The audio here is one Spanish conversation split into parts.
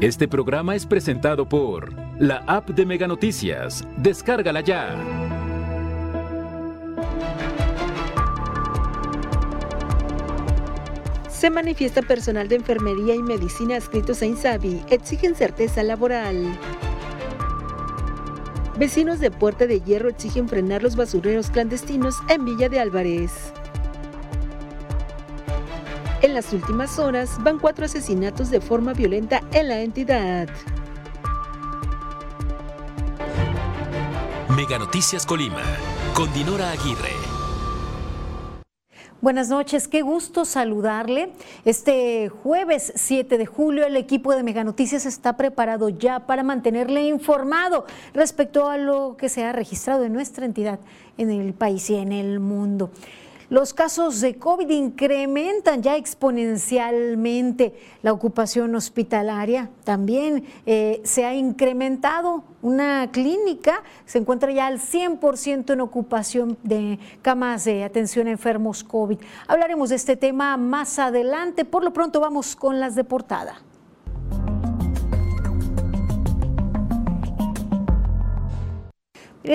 Este programa es presentado por la app de Mega Noticias. Descárgala ya. Se manifiesta personal de enfermería y medicina adscritos a INSABI. Exigen certeza laboral. Vecinos de Puerta de Hierro exigen frenar los basureros clandestinos en Villa de Álvarez. En las últimas horas van cuatro asesinatos de forma violenta en la entidad. Mega Noticias Colima, con Dinora Aguirre. Buenas noches, qué gusto saludarle. Este jueves 7 de julio el equipo de Mega Noticias está preparado ya para mantenerle informado respecto a lo que se ha registrado en nuestra entidad, en el país y en el mundo. Los casos de COVID incrementan ya exponencialmente. La ocupación hospitalaria también eh, se ha incrementado. Una clínica se encuentra ya al 100% en ocupación de camas de atención a enfermos COVID. Hablaremos de este tema más adelante. Por lo pronto vamos con las de portada.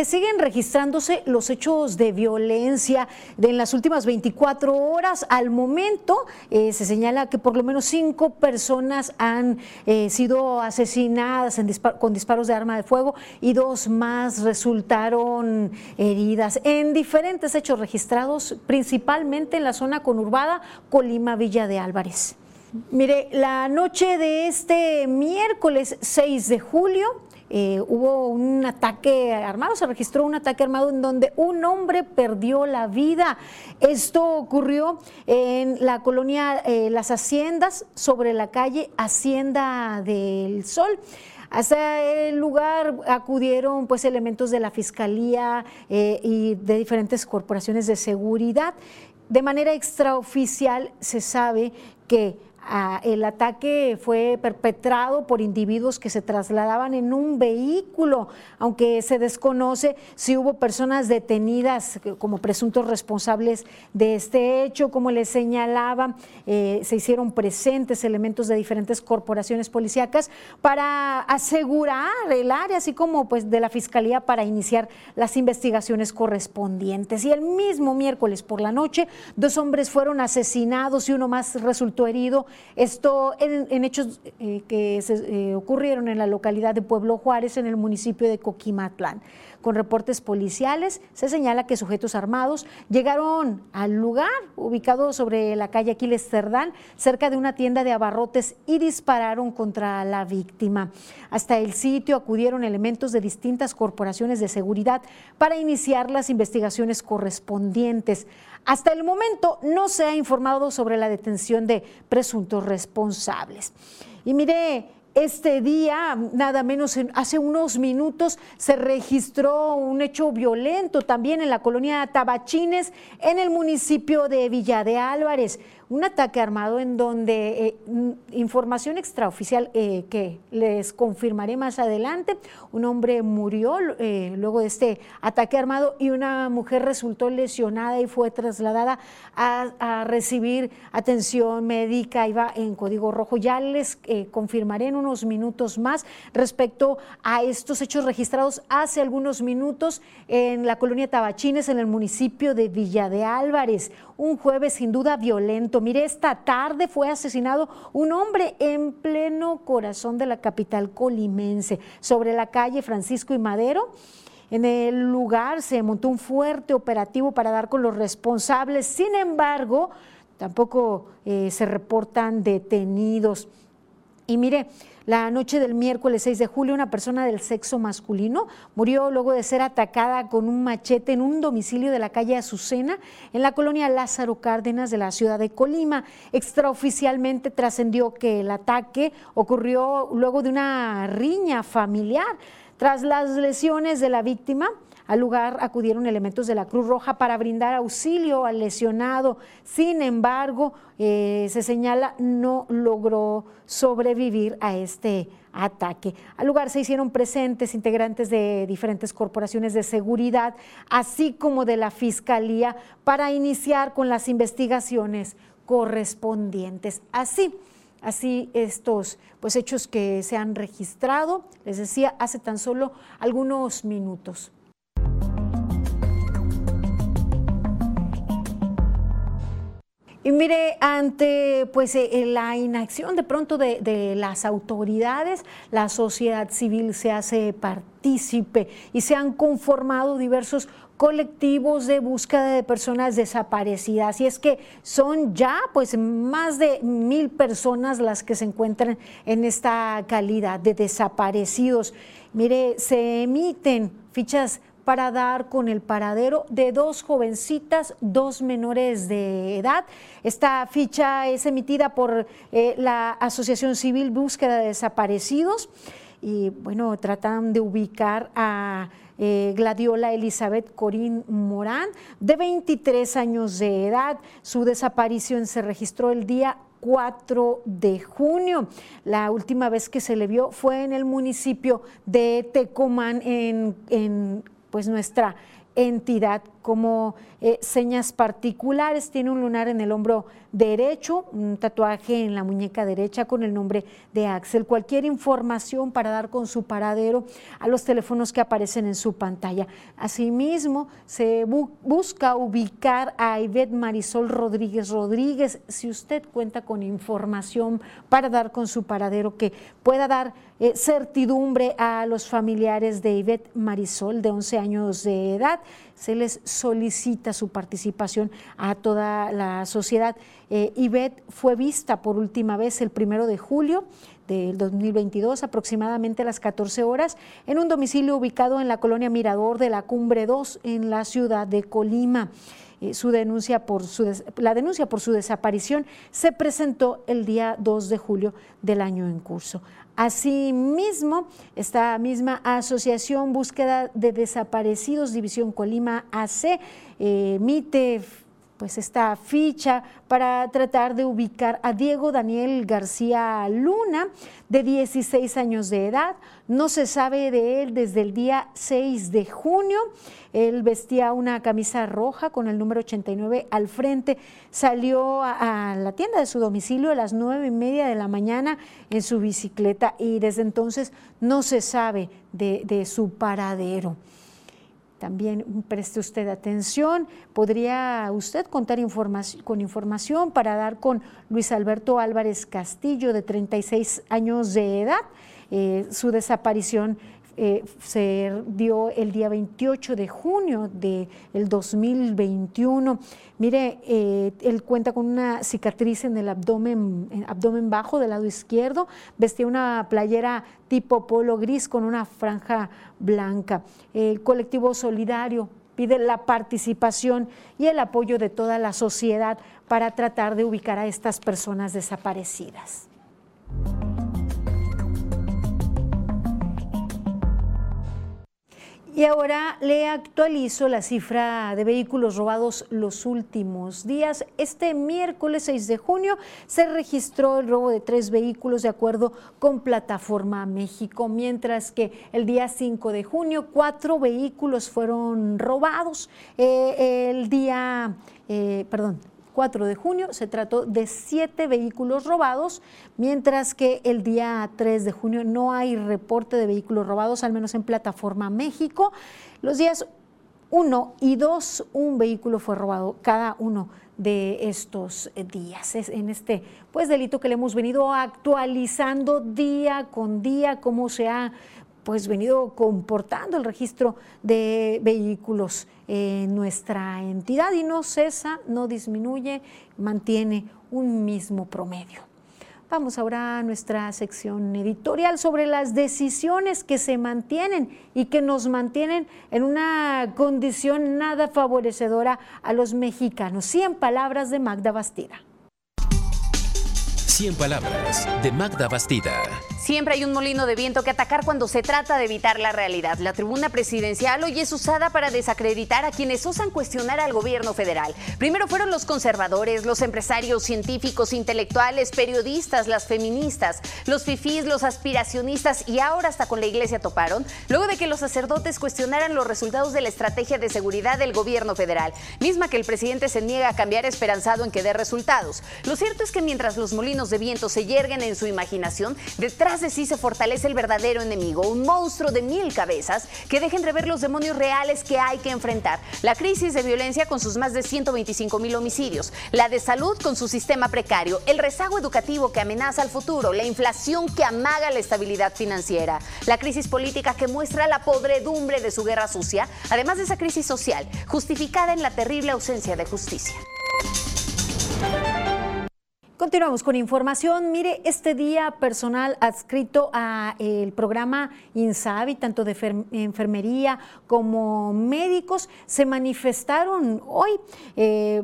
Siguen registrándose los hechos de violencia de en las últimas 24 horas. Al momento eh, se señala que por lo menos cinco personas han eh, sido asesinadas con disparos de arma de fuego y dos más resultaron heridas en diferentes hechos registrados, principalmente en la zona conurbada Colima Villa de Álvarez. Mire, la noche de este miércoles 6 de julio, eh, hubo un ataque armado, se registró un ataque armado en donde un hombre perdió la vida. Esto ocurrió en la colonia eh, Las Haciendas, sobre la calle Hacienda del Sol. Hasta el lugar acudieron pues elementos de la Fiscalía eh, y de diferentes corporaciones de seguridad. De manera extraoficial se sabe que El ataque fue perpetrado por individuos que se trasladaban en un vehículo, aunque se desconoce si hubo personas detenidas como presuntos responsables de este hecho. Como les señalaba, eh, se hicieron presentes elementos de diferentes corporaciones policíacas para asegurar el área, así como pues, de la Fiscalía para iniciar las investigaciones correspondientes. Y el mismo miércoles por la noche, dos hombres fueron asesinados y uno más resultó herido esto en, hechos eh, que se, eh, ocurrieron en la localidad de Pueblo Juárez, en el municipio de Coquimatlán. Con reportes policiales se señala que sujetos armados llegaron al lugar ubicado sobre la calle Aquiles Cerdán, cerca de una tienda de abarrotes y dispararon contra la víctima. Hasta el sitio acudieron elementos de distintas corporaciones de seguridad para iniciar las investigaciones correspondientes. Hasta el momento no se ha informado sobre la detención de presuntos responsables. Y mire, este día, nada menos hace unos minutos, se registró un hecho violento también en la colonia Tabachines, en el municipio de Villa de Álvarez un ataque armado en donde eh, información extraoficial eh, que les confirmaré más adelante, un hombre murió eh, luego de este ataque armado y una mujer resultó lesionada y fue trasladada a, recibir atención médica, iba en código rojo. Ya les confirmaré en unos minutos más respecto a estos hechos registrados hace algunos minutos en la colonia Tabachines, en el municipio de Villa de Álvarez. Un jueves sin duda violento Mire, esta tarde fue asesinado un hombre en pleno corazón de la capital colimense, sobre la calle Francisco y Madero. En el lugar se montó un fuerte operativo para dar con los responsables. Sin embargo, tampoco eh, se reportan detenidos. Y mire, la noche del miércoles 6 de julio, una persona del sexo masculino murió luego de ser atacada con un machete en un domicilio de la calle Azucena, en la colonia Lázaro Cárdenas de la ciudad de Colima. Extraoficialmente trascendió que el ataque ocurrió luego de una riña familiar. Tras las lesiones de la víctima, al lugar acudieron elementos de la Cruz Roja para brindar auxilio al lesionado. Sin embargo, eh, se señala no logró sobrevivir a este ataque. Al lugar se hicieron presentes integrantes de diferentes corporaciones de seguridad, así como de la Fiscalía, para iniciar con las investigaciones correspondientes. Así así estos pues, hechos que se han registrado, les decía, hace tan solo algunos minutos. Y mire, ante pues eh, la inacción de pronto de, las autoridades, la sociedad civil se hace partícipe y se han conformado diversos colectivos de búsqueda de personas desaparecidas. Y es que son ya pues más de mil personas las que se encuentran en esta calidad de desaparecidos. Mire, se emiten fichas para dar con el paradero de dos jovencitas, dos menores de edad. Esta ficha es emitida por eh, la Asociación Civil Búsqueda de Desaparecidos y bueno, tratan de ubicar a eh, Gladiola Elizabeth Corín Morán, de 23 años de edad. Su desaparición se registró el día 4 de junio. La última vez que se le vio fue en el municipio de Tecomán, en, en pues nuestra entidad como eh, señas particulares. Tiene un lunar en el hombro derecho, un tatuaje en la muñeca derecha con el nombre de Axel. Cualquier información para dar con su paradero a los teléfonos que aparecen en su pantalla. Asimismo, se busca ubicar a Ivette Marisol Rodríguez Rodríguez. Si usted cuenta con información para dar con su paradero que pueda dar eh, certidumbre a los familiares de Ivette Marisol de 11 años de edad, se les solicita su participación a toda la sociedad. Eh, fue vista por última vez el primero de julio del 2022, aproximadamente a las 14 horas, en un domicilio ubicado en la colonia Mirador de la Cumbre 2, en la ciudad de Colima. Eh, su denuncia por su la denuncia por su desaparición se presentó el día 2 de julio del año en curso. Asimismo, esta misma asociación Búsqueda de Desaparecidos, División Colima AC, eh, emite pues esta ficha para tratar de ubicar a Diego Daniel García Luna, de 16 años de edad. No se sabe de él desde el día 6 de junio. Él vestía una camisa roja con el número 89 al frente. Salió a, la tienda de su domicilio a las nueve y media de la mañana en su bicicleta y desde entonces no se sabe de su paradero. También preste usted atención. ¿Podría usted contar con información para dar con Luis Alberto Álvarez Castillo, de 36 años de edad? Eh, su desaparición eh, se dio el día 28 de junio del 2021. Mire, eh, él cuenta con una cicatriz en el abdomen, abdomen bajo del lado izquierdo, vestía una playera tipo polo gris con una franja blanca. El colectivo solidario pide la participación y el apoyo de toda la sociedad para tratar de ubicar a estas personas desaparecidas. Y ahora le actualizo la cifra de vehículos robados los últimos días. Este miércoles 6 de junio se registró el robo de tres vehículos de acuerdo con Plataforma México, mientras que el día 5 de junio cuatro vehículos fueron robados. Eh, el día, eh, perdón, 4 de junio se trató de siete vehículos robados, mientras que el día 3 de junio no hay reporte de vehículos robados, al menos en plataforma México. Los días 1 y 2, un vehículo fue robado cada uno de estos días. Es en este pues delito que le hemos venido actualizando día con día cómo se ha pues venido comportando el registro de vehículos en nuestra entidad y no cesa, no disminuye, mantiene un mismo promedio. Vamos ahora a nuestra sección editorial sobre las decisiones que se mantienen y que nos mantienen en una condición nada favorecedora a los mexicanos. 100 palabras de Magda Bastida. 100 palabras de Magda Bastida. Siempre hay un molino de viento que atacar cuando se trata de evitar la realidad. La tribuna presidencial hoy es usada para desacreditar a quienes osan cuestionar al gobierno federal. Primero fueron los conservadores, los empresarios, científicos, intelectuales, periodistas, las feministas, los fifís, los aspiracionistas y ahora hasta con la iglesia toparon, luego de que los sacerdotes cuestionaran los resultados de la estrategia de seguridad del gobierno federal, misma que el presidente se niega a cambiar esperanzado en que dé resultados. Lo cierto es que mientras los molinos de viento se yerguen en su imaginación, detrás de sí se fortalece el verdadero enemigo, un monstruo de mil cabezas que deja entrever los demonios reales que hay que enfrentar. La crisis de violencia con sus más de 125 mil homicidios, la de salud con su sistema precario, el rezago educativo que amenaza al futuro, la inflación que amaga la estabilidad financiera, la crisis política que muestra la podredumbre de su guerra sucia, además de esa crisis social, justificada en la terrible ausencia de justicia. Continuamos con información. Mire, este día personal adscrito a el programa INSABI, tanto de enfermería como médicos, se manifestaron hoy. Eh,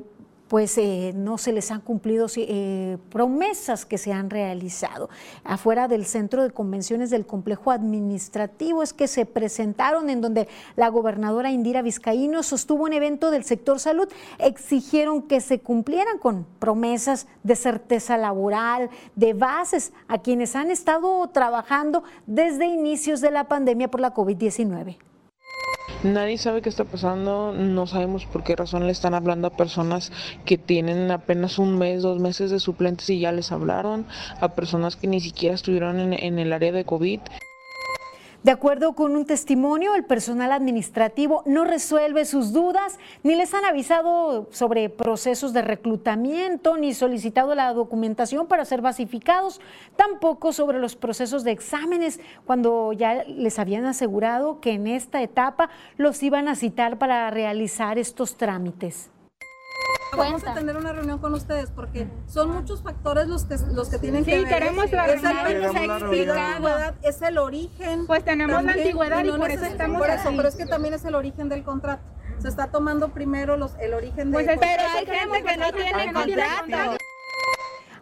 pues eh, no se les han cumplido eh, promesas que se han realizado. Afuera del centro de convenciones del complejo administrativo es que se presentaron en donde la gobernadora Indira Vizcaíno sostuvo un evento del sector salud, exigieron que se cumplieran con promesas de certeza laboral, de bases a quienes han estado trabajando desde inicios de la pandemia por la COVID-19. Nadie sabe qué está pasando, no sabemos por qué razón le están hablando a personas que tienen apenas un mes, dos meses de suplentes y ya les hablaron, a personas que ni siquiera estuvieron en, en el área de COVID. De acuerdo con un testimonio, el personal administrativo no resuelve sus dudas, ni les han avisado sobre procesos de reclutamiento, ni solicitado la documentación para ser basificados, tampoco sobre los procesos de exámenes, cuando ya les habían asegurado que en esta etapa los iban a citar para realizar estos trámites. Vamos a tener una reunión con ustedes porque son muchos factores los que los que tienen que ver. Sí, tenemos la es el, es el origen. Pues tenemos la antigüedad y, por eso estamos Por eso, pero es que también es el origen del contrato. Se está tomando primero los, el origen pues del pues Pero hay gente que no tiene contrato.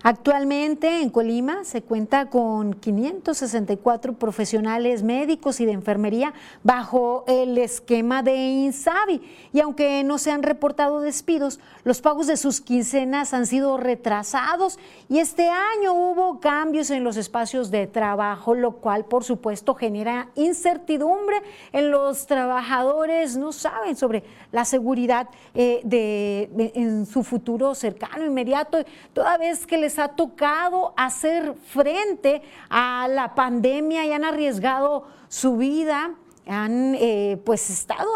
Actualmente en Colima se cuenta con 564 profesionales médicos y de enfermería bajo el esquema de INSABI. Y aunque no se han reportado despidos, los pagos de sus quincenas han sido retrasados. Y este año hubo cambios en los espacios de trabajo, lo cual por supuesto genera incertidumbre en los trabajadores, no saben sobre la seguridad eh, de, en su futuro cercano, inmediato, toda vez que les ha tocado hacer frente a la pandemia y han arriesgado su vida, han eh, pues estado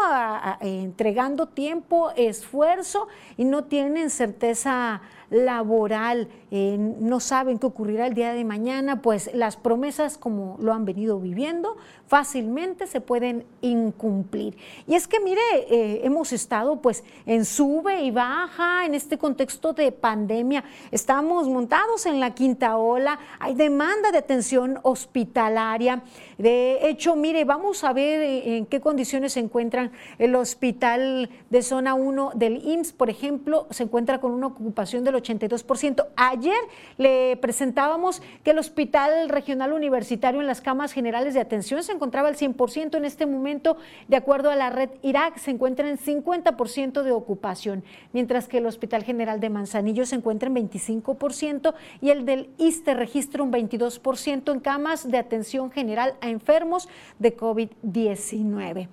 entregando tiempo, esfuerzo y no tienen certeza laboral, eh, no saben qué ocurrirá el día de mañana, pues las promesas como lo han venido viviendo fácilmente se pueden incumplir. Y es que mire, eh, hemos estado pues en sube y baja en este contexto de pandemia, estamos montados en la quinta ola, hay demanda de atención hospitalaria. De hecho, mire, vamos a ver eh, en qué condiciones se encuentran el hospital de zona 1 del IMSS, por ejemplo, se encuentra con una ocupación del 82%. Ayer le presentábamos que el Hospital Regional Universitario en las camas generales de atención se encontraba al 100%. En este momento, de acuerdo a la red Irak, se encuentra en 50% de ocupación, mientras que el Hospital General de Manzanillo se encuentra en 25% y el del ISTE registra un 22% en camas de atención general a enfermos de COVID-19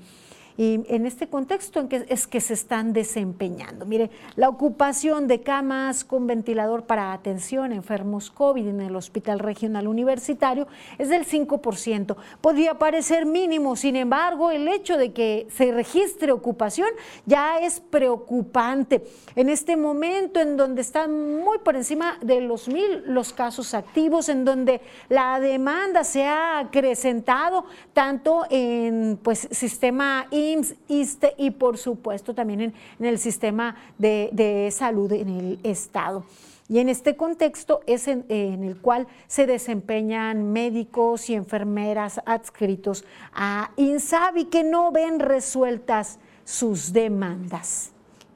y en este contexto en que es que se están desempeñando. Mire, la ocupación de camas con ventilador para atención a enfermos COVID en el Hospital Regional Universitario es del 5%. Podría parecer mínimo, sin embargo, el hecho de que se registre ocupación ya es preocupante. En este momento en donde están muy por encima de los mil los casos activos, en donde la demanda se ha acrecentado tanto en pues sistema IMSS, y por supuesto también en, el sistema de, salud en el Estado. Y en este contexto es en, el cual se desempeñan médicos y enfermeras adscritos a INSABI que no ven resueltas sus demandas.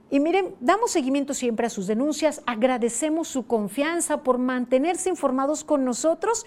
Y miren, damos seguimiento siempre a sus denuncias, agradecemos su confianza por mantenerse informados con nosotros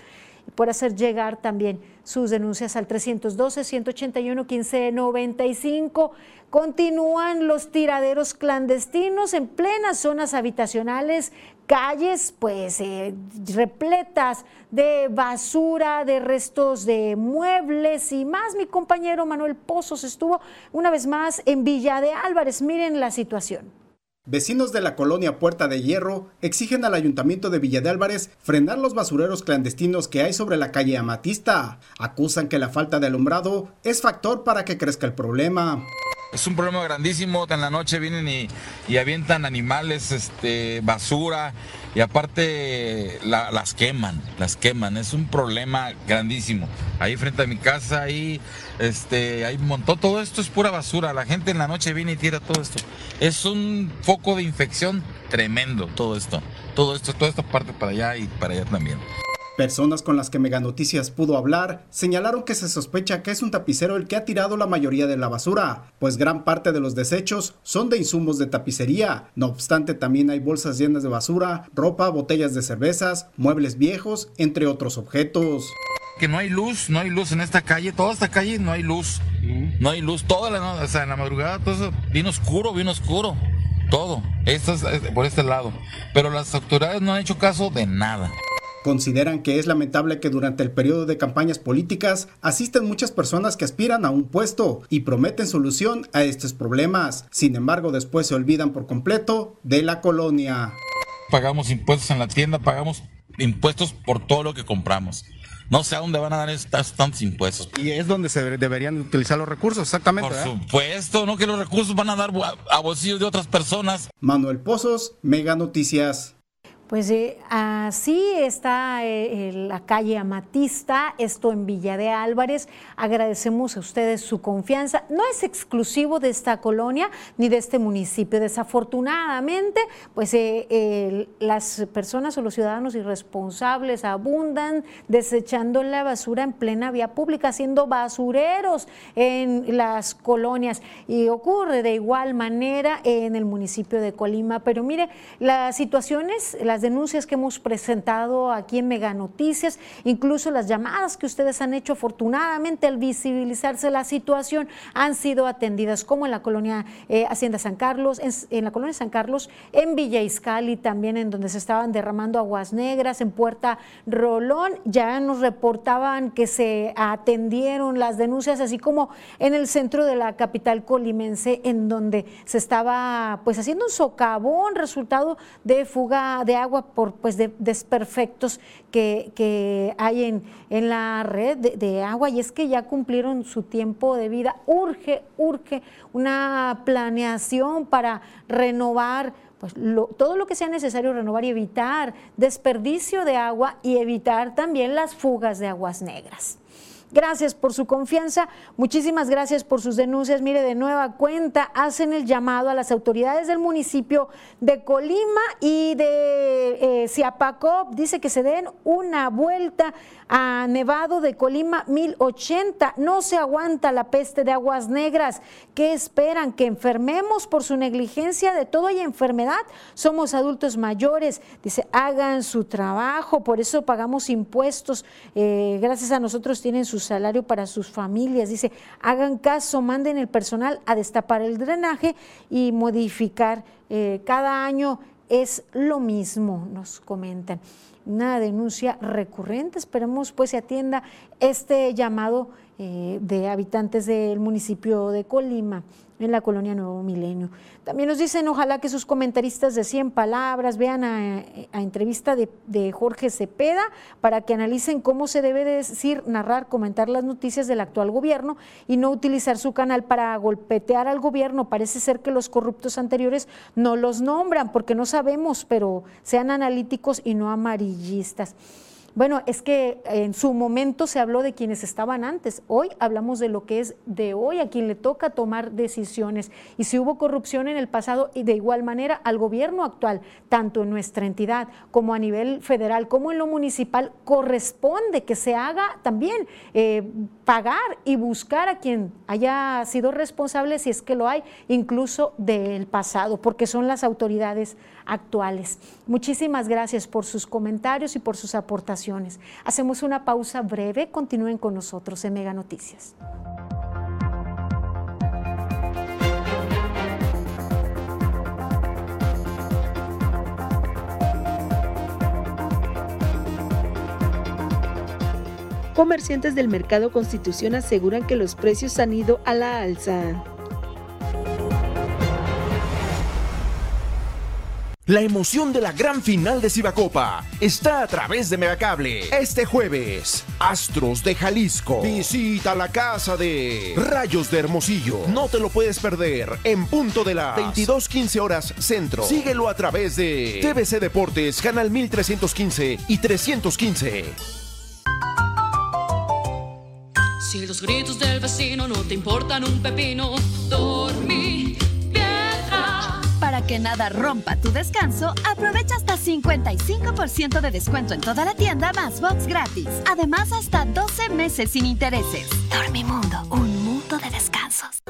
por hacer llegar también sus denuncias al 312-181-1595. Continúan los tiraderos clandestinos en plenas zonas habitacionales, calles pues eh, repletas de basura, de restos de muebles y más. Mi compañero Manuel Pozos estuvo una vez más en Villa de Álvarez. Miren la situación. Vecinos de la colonia Puerta de Hierro exigen al ayuntamiento de Villa de Álvarez frenar los basureros clandestinos que hay sobre la calle Amatista. Acusan que la falta de alumbrado es factor para que crezca el problema. Es un problema grandísimo, en la noche vienen y, avientan animales, este, basura y aparte las queman, las queman. Es un problema grandísimo. Ahí frente a mi casa, ahí este, hay un montón, todo esto es pura basura. La gente en la noche viene y tira todo esto. Es un foco de infección tremendo todo esto. Todo esto, toda esta parte para allá y para allá también. Personas con las que Mega Noticias pudo hablar señalaron que se sospecha que es un tapicero el que ha tirado la mayoría de la basura, pues gran parte de los desechos son de insumos de tapicería. No obstante, también hay bolsas llenas de basura, ropa, botellas de cervezas, muebles viejos, entre otros objetos. Que no hay luz, no hay luz en esta calle, toda esta calle no hay luz. No hay luz, toda la, o sea, en la madrugada todo eso, bien oscuro, bien oscuro. Todo. Esto es por este lado. Pero las autoridades no han hecho caso de nada. Consideran que es lamentable que durante el periodo de campañas políticas asisten muchas personas que aspiran a un puesto y prometen solución a estos problemas. Sin embargo, después se olvidan por completo de la colonia. Pagamos impuestos en la tienda, pagamos impuestos por todo lo que compramos. No sé a dónde van a dar estos tantos impuestos. Y es donde se deberían utilizar los recursos, exactamente. Por supuesto, no que los recursos van a dar a bolsillos de otras personas. Manuel Pozos, Mega Noticias. Pues eh, así está eh, la calle Amatista, esto en Villa de Álvarez. Agradecemos a ustedes su confianza. No es exclusivo de esta colonia ni de este municipio. Desafortunadamente, pues eh, las personas o los ciudadanos irresponsables abundan desechando la basura en plena vía pública, haciendo basureros en las colonias. Y ocurre de igual manera en el municipio de Colima. Pero mire, las situaciones, denuncias que hemos presentado aquí en Mega Noticias, incluso las llamadas que ustedes han hecho, afortunadamente al visibilizarse la situación, han sido atendidas, como en la colonia eh, Hacienda San Carlos, en, la colonia San Carlos, en Villa Iscali también, en donde se estaban derramando aguas negras, en Puerta Rolón, ya nos reportaban que se atendieron las denuncias, así como en el centro de la capital colimense, en donde se estaba pues haciendo un socavón, resultado de fuga de agua agua por pues desperfectos que, hay en, en, la red de, agua y es que ya cumplieron su tiempo de vida. Urge, urge una planeación para renovar pues, todo lo que sea necesario renovar y evitar desperdicio de agua y evitar también las fugas de aguas negras. Gracias por su confianza, muchísimas gracias por sus denuncias. Mire, de nueva cuenta, hacen el llamado a las autoridades del municipio de Colima y de eh, dice que se den una vuelta a Nevado de Colima 1080. No se aguanta la peste de aguas negras. ¿Qué esperan? ¿Que enfermemos por su negligencia? De todo hay enfermedad. Somos adultos mayores. Dice, hagan su trabajo, por eso pagamos impuestos. Eh, gracias a nosotros tienen sus salario para sus familias. Dice, hagan caso, manden el personal a destapar el drenaje y modificar. Eh, cada año es lo mismo, nos comentan. Una denuncia recurrente, esperemos pues se atienda este llamado eh, de habitantes del municipio de Colima en la colonia Nuevo Milenio. También nos dicen, ojalá que sus comentaristas de 100 palabras vean a, entrevista de, Jorge Cepeda para que analicen cómo se debe decir, narrar, comentar las noticias del actual gobierno y no utilizar su canal para golpetear al gobierno. Parece ser que los corruptos anteriores no los nombran porque no sabemos, pero sean analíticos y no amarillistas. Bueno, es que en su momento se habló de quienes estaban antes. Hoy hablamos de lo que es de hoy, a quien le toca tomar decisiones. Y si hubo corrupción en el pasado, y de igual manera al gobierno actual, tanto en nuestra entidad como a nivel federal, como en lo municipal, corresponde que se haga también eh, pagar y buscar a quien haya sido responsable, si es que lo hay, incluso del pasado, porque son las autoridades actuales. Muchísimas gracias por sus comentarios y por sus aportaciones. Hacemos una pausa breve, continúen con nosotros en Mega Noticias. Comerciantes del mercado Constitución aseguran que los precios han ido a la alza. La emoción de la gran final de Cibacopa está a través de Megacable. Este jueves, Astros de Jalisco. Visita la casa de Rayos de Hermosillo. No te lo puedes perder en punto de las 22:15 horas centro. Síguelo a través de TVC Deportes, canal 1315 y 315. Si los gritos del vecino no te importan un pepino, dormí para que nada rompa tu descanso, aprovecha hasta 55% de descuento en toda la tienda más box gratis. Además, hasta 12 meses sin intereses. Dormimundo, un mundo de descansos.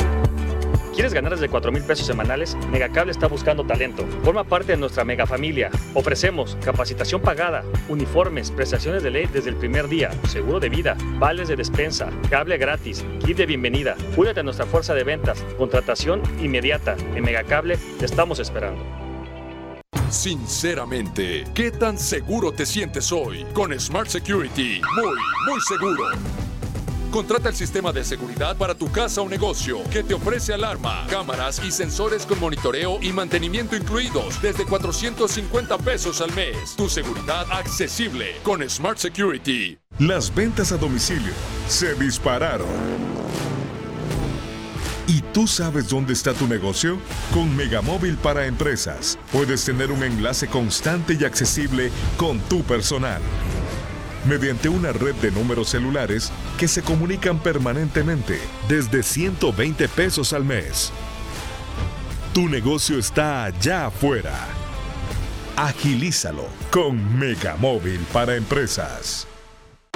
¿Quieres ganar desde 4 mil pesos semanales? Megacable está buscando talento. Forma parte de nuestra mega familia. Ofrecemos capacitación pagada, uniformes, prestaciones de ley desde el primer día, seguro de vida, vales de despensa, cable gratis, kit de bienvenida. Cuídate de nuestra fuerza de ventas, contratación inmediata. En Megacable te estamos esperando. Sinceramente, ¿qué tan seguro te sientes hoy? Con Smart Security, muy, muy seguro. Contrata el sistema de seguridad para tu casa o negocio que te ofrece alarma, cámaras y sensores con monitoreo y mantenimiento incluidos desde 450 pesos al mes. Tu seguridad accesible con Smart Security. Las ventas a domicilio se dispararon. ¿Y tú sabes dónde está tu negocio? Con Megamóvil para Empresas puedes tener un enlace constante y accesible con tu personal mediante una red de números celulares que se comunican permanentemente desde 120 pesos al mes. Tu negocio está allá afuera. Agilízalo con Megamóvil para empresas.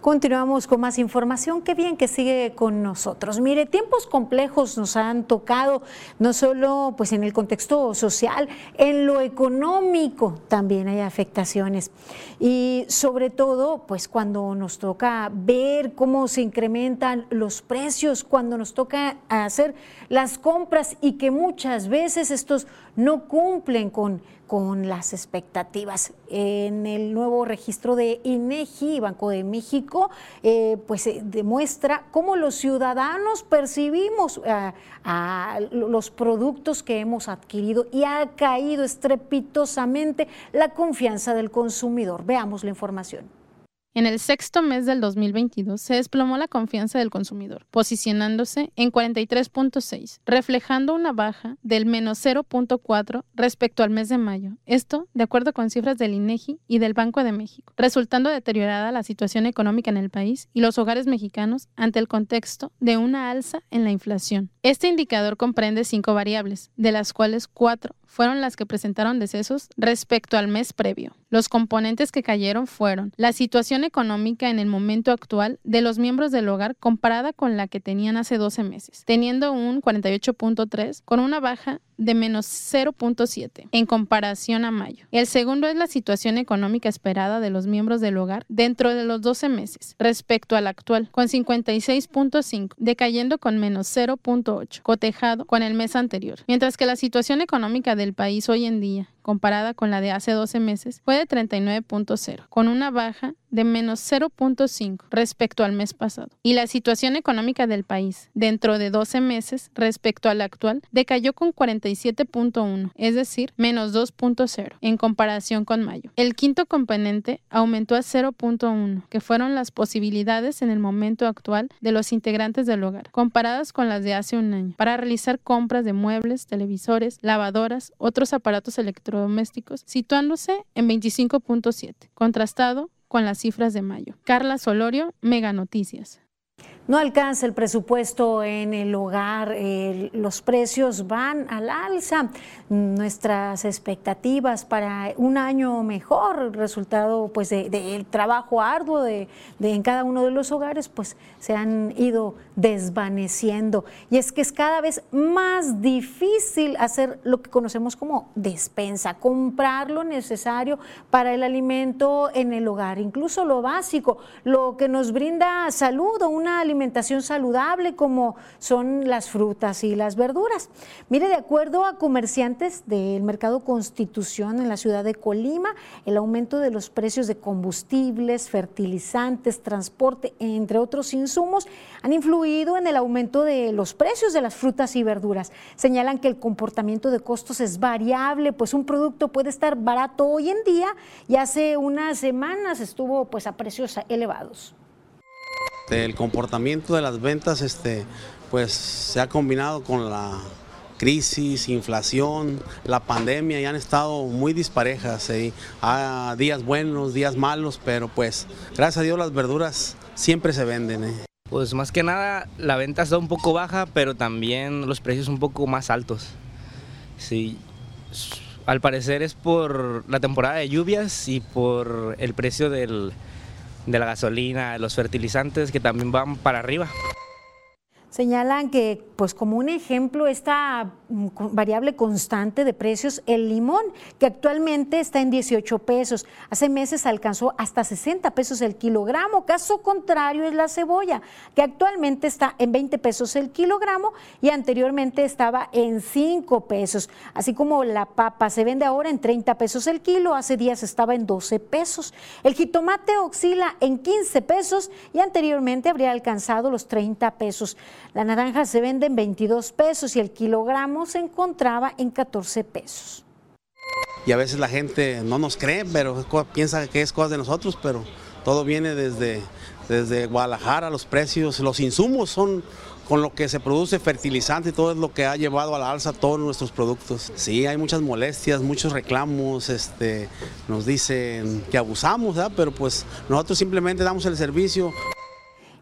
Continuamos con más información. Qué bien que sigue con nosotros. Mire, tiempos complejos nos han tocado, no solo pues en el contexto social, en lo económico también hay afectaciones. Y sobre todo, pues cuando nos toca ver cómo se incrementan los precios, cuando nos toca hacer las compras y que muchas veces estos no cumplen con con las expectativas. En el nuevo registro de INEGI, Banco de México, eh, pues eh, demuestra cómo los ciudadanos percibimos eh, a los productos que hemos adquirido y ha caído estrepitosamente la confianza del consumidor. Veamos la información. En el sexto mes del 2022 se desplomó la confianza del consumidor, posicionándose en 43.6, reflejando una baja del menos 0.4 respecto al mes de mayo. Esto, de acuerdo con cifras del INEGI y del Banco de México, resultando deteriorada la situación económica en el país y los hogares mexicanos ante el contexto de una alza en la inflación. Este indicador comprende cinco variables, de las cuales cuatro fueron las que presentaron decesos respecto al mes previo. Los componentes que cayeron fueron la situación económica en el momento actual de los miembros del hogar comparada con la que tenían hace 12 meses, teniendo un 48.3 con una baja de menos 0.7 en comparación a mayo. El segundo es la situación económica esperada de los miembros del hogar dentro de los 12 meses respecto al actual, con 56.5, decayendo con menos 0.8, cotejado con el mes anterior. Mientras que la situación económica del país hoy en día comparada con la de hace 12 meses fue de 39.0, con una baja de menos 0.5 respecto al mes pasado. Y la situación económica del país dentro de 12 meses respecto al actual decayó con 47.1, es decir, menos 2.0 en comparación con mayo. El quinto componente aumentó a 0.1, que fueron las posibilidades en el momento actual de los integrantes del hogar, comparadas con las de hace un año, para realizar compras de muebles, televisores, lavadoras, otros aparatos electrodomésticos, situándose en 25.7, contrastado con las cifras de mayo. Carla Solorio, Mega Noticias. No alcanza el presupuesto en el hogar, los precios van al alza. Nuestras expectativas para un año mejor, resultado pues del trabajo arduo de, en cada uno de los hogares, pues se han ido desvaneciendo. Y es que es cada vez más difícil hacer lo que conocemos como despensa, comprar lo necesario para el alimento en el hogar, incluso lo básico, lo que nos brinda salud o una alimentación alimentación saludable como son las frutas y las verduras. Mire, de acuerdo a comerciantes del mercado Constitución en la ciudad de Colima, el aumento de los precios de combustibles, fertilizantes, transporte, entre otros insumos, han influido en el aumento de los precios de las frutas y verduras. Señalan que el comportamiento de costos es variable, pues un producto puede estar barato hoy en día y hace unas semanas estuvo pues a precios elevados. Este, el comportamiento de las ventas este, pues, se ha combinado con la crisis, inflación, la pandemia y han estado muy disparejas. Hay días buenos, días malos, pero pues gracias a Dios las verduras siempre se venden. ¿eh? Pues más que nada la venta está un poco baja, pero también los precios un poco más altos. Sí, al parecer es por la temporada de lluvias y por el precio del, de la gasolina, de los fertilizantes que también van para arriba. Señalan que, pues como un ejemplo, esta mm, variable constante de precios, el limón, que actualmente está en 18 pesos, hace meses alcanzó hasta 60 pesos el kilogramo. Caso contrario es la cebolla, que actualmente está en 20 pesos el kilogramo y anteriormente estaba en 5 pesos. Así como la papa se vende ahora en 30 pesos el kilo, hace días estaba en 12 pesos. El jitomate oscila en 15 pesos y anteriormente habría alcanzado los 30 pesos. La naranja se vende en 22 pesos y el kilogramo se encontraba en 14 pesos. Y a veces la gente no nos cree, pero piensa que es cosa de nosotros, pero todo viene desde, desde Guadalajara, los precios, los insumos son con lo que se produce fertilizante y todo es lo que ha llevado a la alza todos nuestros productos. Sí, hay muchas molestias, muchos reclamos, este, nos dicen que abusamos, pero pues nosotros simplemente damos el servicio.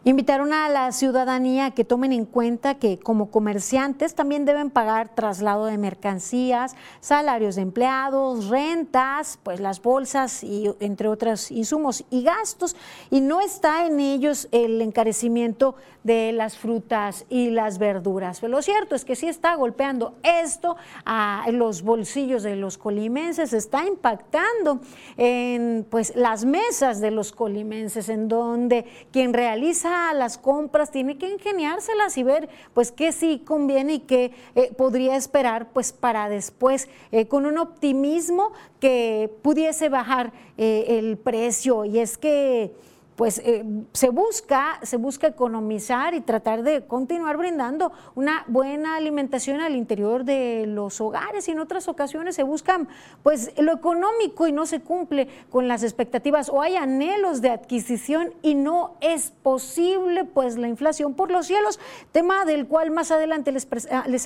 Invitaron a la ciudadanía a que tomen en cuenta que como comerciantes también deben pagar traslado de mercancías, salarios de empleados, rentas, pues las bolsas y entre otros insumos y gastos. Y no está en ellos el encarecimiento de las frutas y las verduras. Pero lo cierto es que sí está golpeando esto a los bolsillos de los colimenses, está impactando en pues las mesas de los colimenses en donde quien realiza las compras, tiene que ingeniárselas y ver pues qué sí conviene y qué eh, podría esperar pues para después eh, con un optimismo que pudiese bajar eh, el precio. Y es que pues eh, se busca, se busca economizar y tratar de continuar brindando una buena alimentación al interior de los hogares. Y en otras ocasiones se busca pues lo económico y no se cumple con las expectativas o hay anhelos de adquisición y no es posible pues la inflación por los cielos, tema del cual más adelante les, ah, les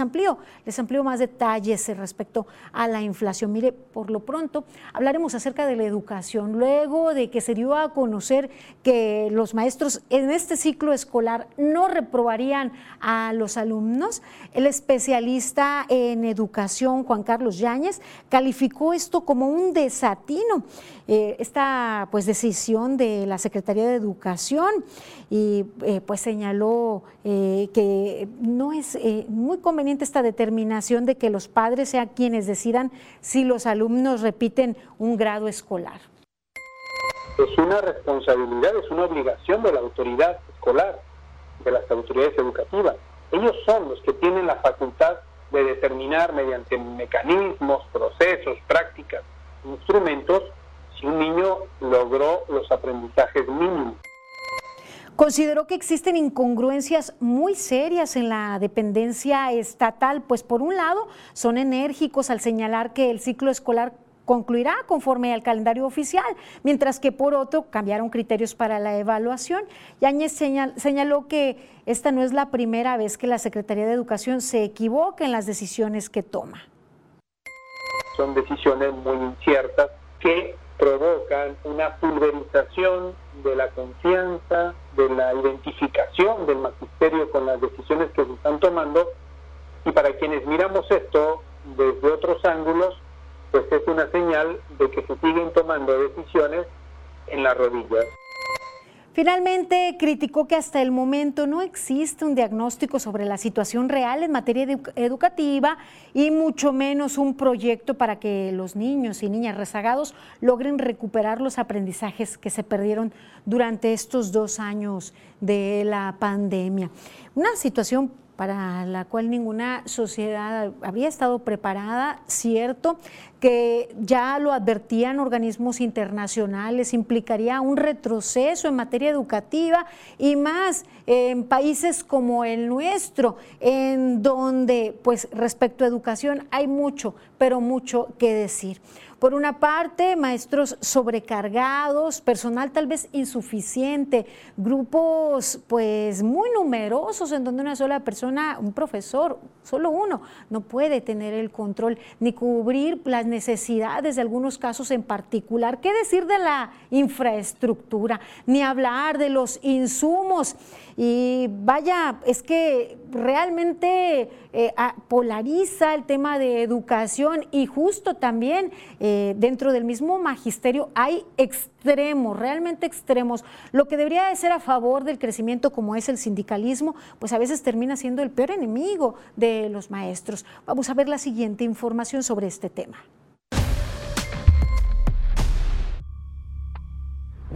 les amplío más detalles respecto a la inflación. Mire, por lo pronto hablaremos acerca de la educación, luego de que se dio a conocer que los maestros en este ciclo escolar no reprobarían a los alumnos. El especialista en educación, Juan Carlos Yáñez, calificó esto como un desatino, eh, esta pues, decisión de la Secretaría de Educación y eh, pues señaló eh, que no es muy conveniente esta determinación de que los padres sean quienes decidan si los alumnos repiten un grado escolar. Es una responsabilidad, es una obligación de la autoridad escolar, de las autoridades educativas. Ellos son los que tienen la facultad de determinar mediante mecanismos, procesos, prácticas, instrumentos, si un niño logró los aprendizajes mínimos. Consideró que existen incongruencias muy serias en la dependencia estatal, pues por un lado son enérgicos al señalar que el ciclo escolar concluirá conforme al calendario oficial, mientras que por otro cambiaron criterios para la evaluación. Yáñez señaló que esta no es la primera vez que la Secretaría de Educación se equivoca en las decisiones que toma. Son decisiones muy inciertas que provocan una pulverización de la confianza, de la identificación del magisterio con las decisiones que se están tomando y para quienes miramos esto desde otros ángulos, pues es una señal de que se siguen tomando decisiones en las rodillas. Finalmente, criticó que hasta el momento no existe un diagnóstico sobre la situación real en materia educativa y mucho menos un proyecto para que los niños y niñas rezagados logren recuperar los aprendizajes que se perdieron durante estos dos años de la pandemia. Una situación para la cual ninguna sociedad había estado preparada, cierto, que ya lo advertían organismos internacionales, implicaría un retroceso en materia educativa y más en países como el nuestro, en donde, pues respecto a educación hay mucho, pero mucho que decir. Por una parte, maestros sobrecargados, personal tal vez insuficiente, grupos pues muy numerosos en donde una sola persona, un profesor, solo uno, no puede tener el control ni cubrir las necesidades de algunos casos en particular. ¿Qué decir de la infraestructura? Ni hablar de los insumos. Y vaya, es que realmente eh, polariza el tema de educación y justo también eh, dentro del mismo magisterio hay extremos, realmente extremos. Lo que debería de ser a favor del crecimiento como es el sindicalismo, pues a veces termina siendo el peor enemigo de los maestros. Vamos a ver la siguiente información sobre este tema.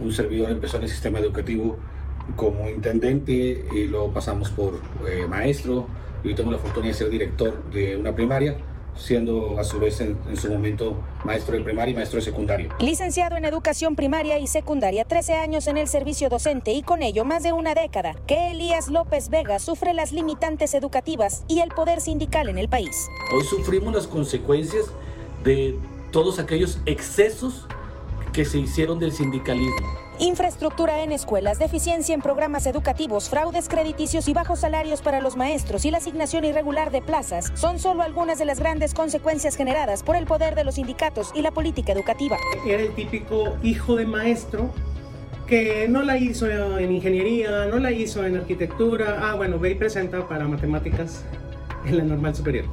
Un servidor empezó en el sistema educativo como intendente y luego pasamos por eh, maestro y tengo la fortuna de ser director de una primaria siendo a su vez en, su momento maestro de primaria y maestro de secundaria. Licenciado en educación primaria y secundaria, 13 años en el servicio docente y con ello más de una década, que Elías López Vega sufre las limitantes educativas y el poder sindical en el país. Hoy sufrimos las consecuencias de todos aquellos excesos que se hicieron del sindicalismo Infraestructura en escuelas, deficiencia en programas educativos, fraudes crediticios y bajos salarios para los maestros y la asignación irregular de plazas son solo algunas de las grandes consecuencias generadas por el poder de los sindicatos y la política educativa. Era el típico hijo de maestro que no la hizo en ingeniería, no la hizo en arquitectura, ah bueno, ve y presenta para matemáticas en la normal superior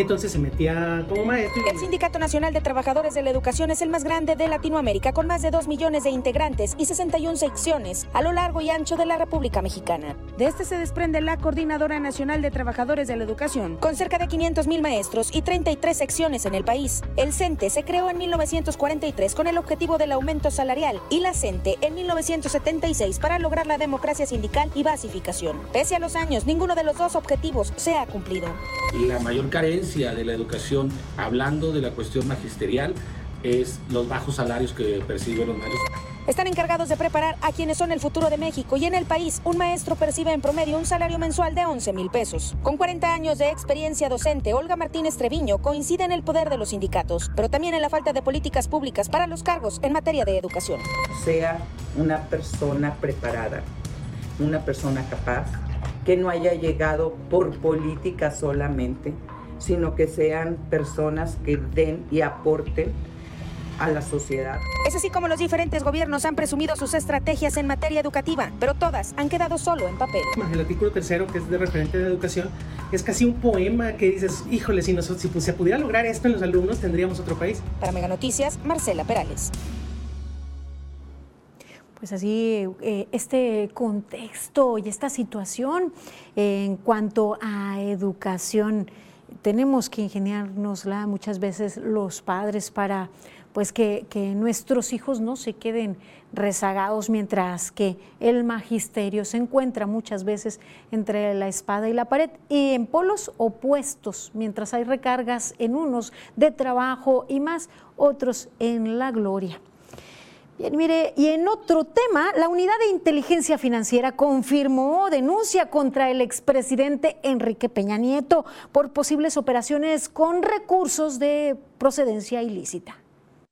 entonces se metía como maestro. El Sindicato Nacional de Trabajadores de la Educación es el más grande de Latinoamérica, con más de 2 millones de integrantes y 61 secciones a lo largo y ancho de la República Mexicana. De este se desprende la Coordinadora Nacional de Trabajadores de la Educación, con cerca de 500 mil maestros y 33 secciones en el país. El CENTE se creó en 1943 con el objetivo del aumento salarial y la CENTE en 1976 para lograr la democracia sindical y basificación. Pese a los años, ninguno de los dos objetivos se ha cumplido. La mayor carencia de la educación, hablando de la cuestión magisterial, es los bajos salarios que perciben los maestros. Están encargados de preparar a quienes son el futuro de México y en el país un maestro percibe en promedio un salario mensual de 11 mil pesos. Con 40 años de experiencia docente, Olga Martínez Treviño coincide en el poder de los sindicatos, pero también en la falta de políticas públicas para los cargos en materia de educación. Sea una persona preparada, una persona capaz, que no haya llegado por política solamente, sino que sean personas que den y aporten a la sociedad. Es así como los diferentes gobiernos han presumido sus estrategias en materia educativa, pero todas han quedado solo en papel. El artículo tercero, que es de referente de educación, es casi un poema que dices, híjole, si, nosotros, si se pudiera lograr esto en los alumnos, tendríamos otro país. Para Mega Noticias, Marcela Perales. Pues así, eh, este contexto y esta situación en cuanto a educación, tenemos que ingeniárnosla muchas veces los padres para pues que, que, nuestros hijos no se queden rezagados mientras que el magisterio se encuentra muchas veces entre la espada y la pared y en polos opuestos, mientras hay recargas en unos de trabajo y más otros en la gloria. Bien, mire, y en otro tema, la Unidad de Inteligencia Financiera confirmó denuncia contra el expresidente Enrique Peña Nieto por posibles operaciones con recursos de procedencia ilícita.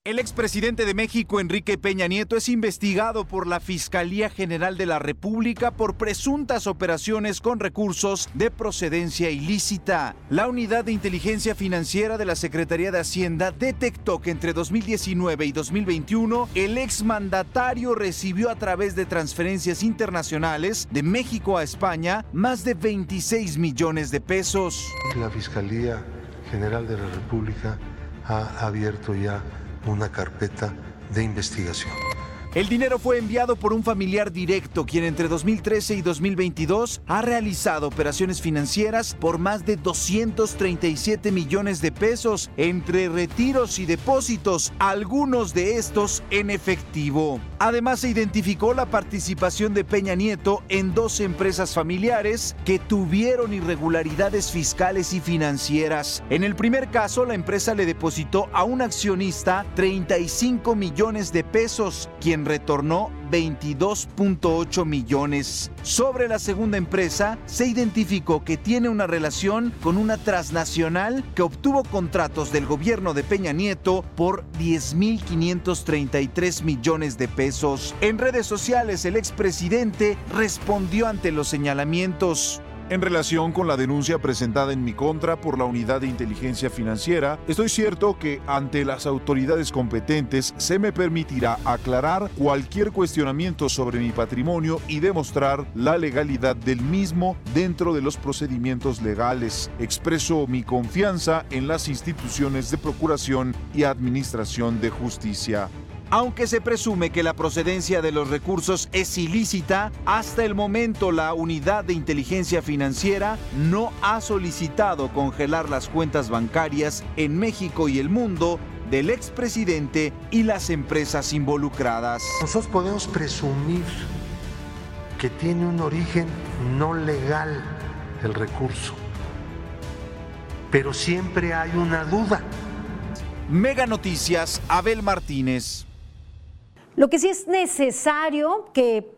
El expresidente de México, Enrique Peña Nieto, es investigado por la Fiscalía General de la República por presuntas operaciones con recursos de procedencia ilícita. La Unidad de Inteligencia Financiera de la Secretaría de Hacienda detectó que entre 2019 y 2021 el exmandatario recibió a través de transferencias internacionales de México a España más de 26 millones de pesos. La Fiscalía General de la República ha abierto ya una carpeta de investigación. El dinero fue enviado por un familiar directo, quien entre 2013 y 2022 ha realizado operaciones financieras por más de 237 millones de pesos entre retiros y depósitos, algunos de estos en efectivo. Además se identificó la participación de Peña Nieto en dos empresas familiares que tuvieron irregularidades fiscales y financieras. En el primer caso, la empresa le depositó a un accionista 35 millones de pesos, quien retornó 22.8 millones. Sobre la segunda empresa, se identificó que tiene una relación con una transnacional que obtuvo contratos del gobierno de Peña Nieto por 10.533 millones de pesos. En redes sociales, el expresidente respondió ante los señalamientos. En relación con la denuncia presentada en mi contra por la Unidad de Inteligencia Financiera, estoy cierto que ante las autoridades competentes se me permitirá aclarar cualquier cuestionamiento sobre mi patrimonio y demostrar la legalidad del mismo dentro de los procedimientos legales. Expreso mi confianza en las instituciones de procuración y administración de justicia. Aunque se presume que la procedencia de los recursos es ilícita, hasta el momento la unidad de inteligencia financiera no ha solicitado congelar las cuentas bancarias en México y el mundo del expresidente y las empresas involucradas. Nosotros podemos presumir que tiene un origen no legal el recurso, pero siempre hay una duda. Mega Noticias, Abel Martínez. Lo que sí es necesario que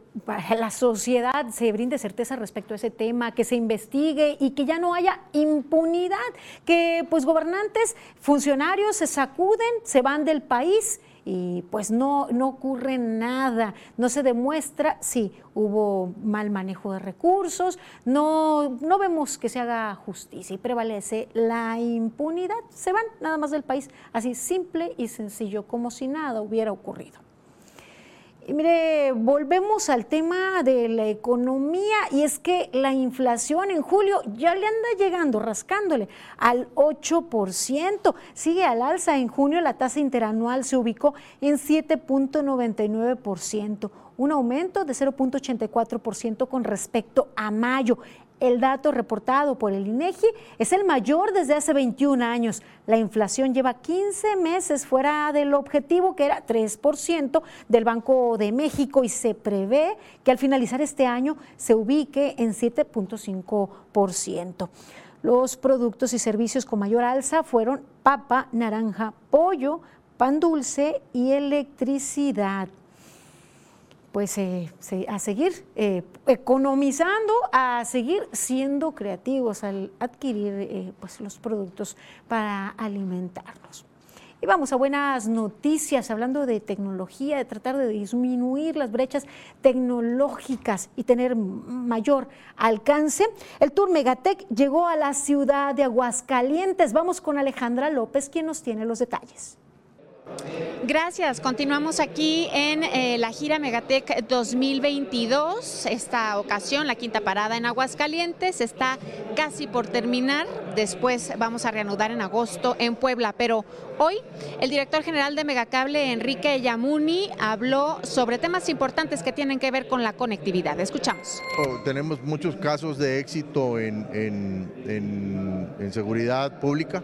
la sociedad se brinde certeza respecto a ese tema, que se investigue y que ya no haya impunidad, que pues gobernantes, funcionarios se sacuden, se van del país y pues no, no ocurre nada, no se demuestra si hubo mal manejo de recursos, no, no vemos que se haga justicia y prevalece la impunidad, se van nada más del país, así simple y sencillo, como si nada hubiera ocurrido. Mire, volvemos al tema de la economía y es que la inflación en julio ya le anda llegando, rascándole al 8%. Sigue al alza. En junio la tasa interanual se ubicó en 7.99%, un aumento de 0.84% con respecto a mayo. El dato reportado por el INEGI es el mayor desde hace 21 años. La inflación lleva 15 meses fuera del objetivo que era 3% del Banco de México y se prevé que al finalizar este año se ubique en 7.5%. Los productos y servicios con mayor alza fueron papa, naranja, pollo, pan dulce y electricidad pues eh, a seguir eh, economizando, a seguir siendo creativos al adquirir eh, pues los productos para alimentarnos. Y vamos a buenas noticias, hablando de tecnología, de tratar de disminuir las brechas tecnológicas y tener mayor alcance. El Tour Megatech llegó a la ciudad de Aguascalientes. Vamos con Alejandra López, quien nos tiene los detalles. Gracias. Continuamos aquí en eh, la gira Megatec 2022. Esta ocasión, la quinta parada en Aguascalientes, está casi por terminar. Después vamos a reanudar en agosto en Puebla. Pero hoy el director general de Megacable, Enrique Yamuni, habló sobre temas importantes que tienen que ver con la conectividad. Escuchamos. Oh, tenemos muchos casos de éxito en, en seguridad pública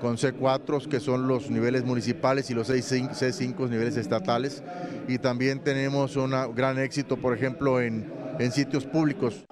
con C4, que son los niveles municipales, y los C5, niveles estatales. Y también tenemos un gran éxito, por ejemplo, en, en sitios públicos.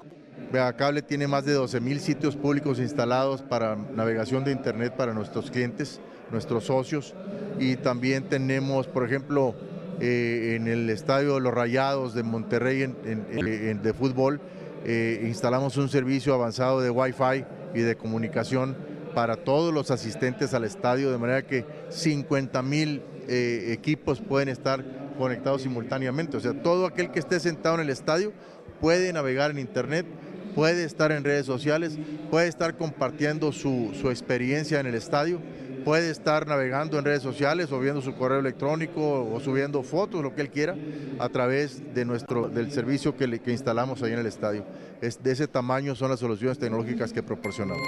Cable tiene más de 12 mil sitios públicos instalados para navegación de Internet para nuestros clientes, nuestros socios. Y también tenemos, por ejemplo, eh, en el Estadio de los Rayados de Monterrey en, de fútbol, eh, instalamos un servicio avanzado de Wi-Fi y de comunicación para todos los asistentes al estadio, de manera que 50 mil eh, equipos pueden estar conectados simultáneamente. O sea, todo aquel que esté sentado en el estadio puede navegar en Internet, puede estar en redes sociales, puede estar compartiendo su, su experiencia en el estadio puede estar navegando en redes sociales o viendo su correo electrónico o subiendo fotos, lo que él quiera, a través de nuestro, del servicio que, instalamos ahí en el estadio. Es, de ese tamaño son las soluciones tecnológicas que proporcionamos.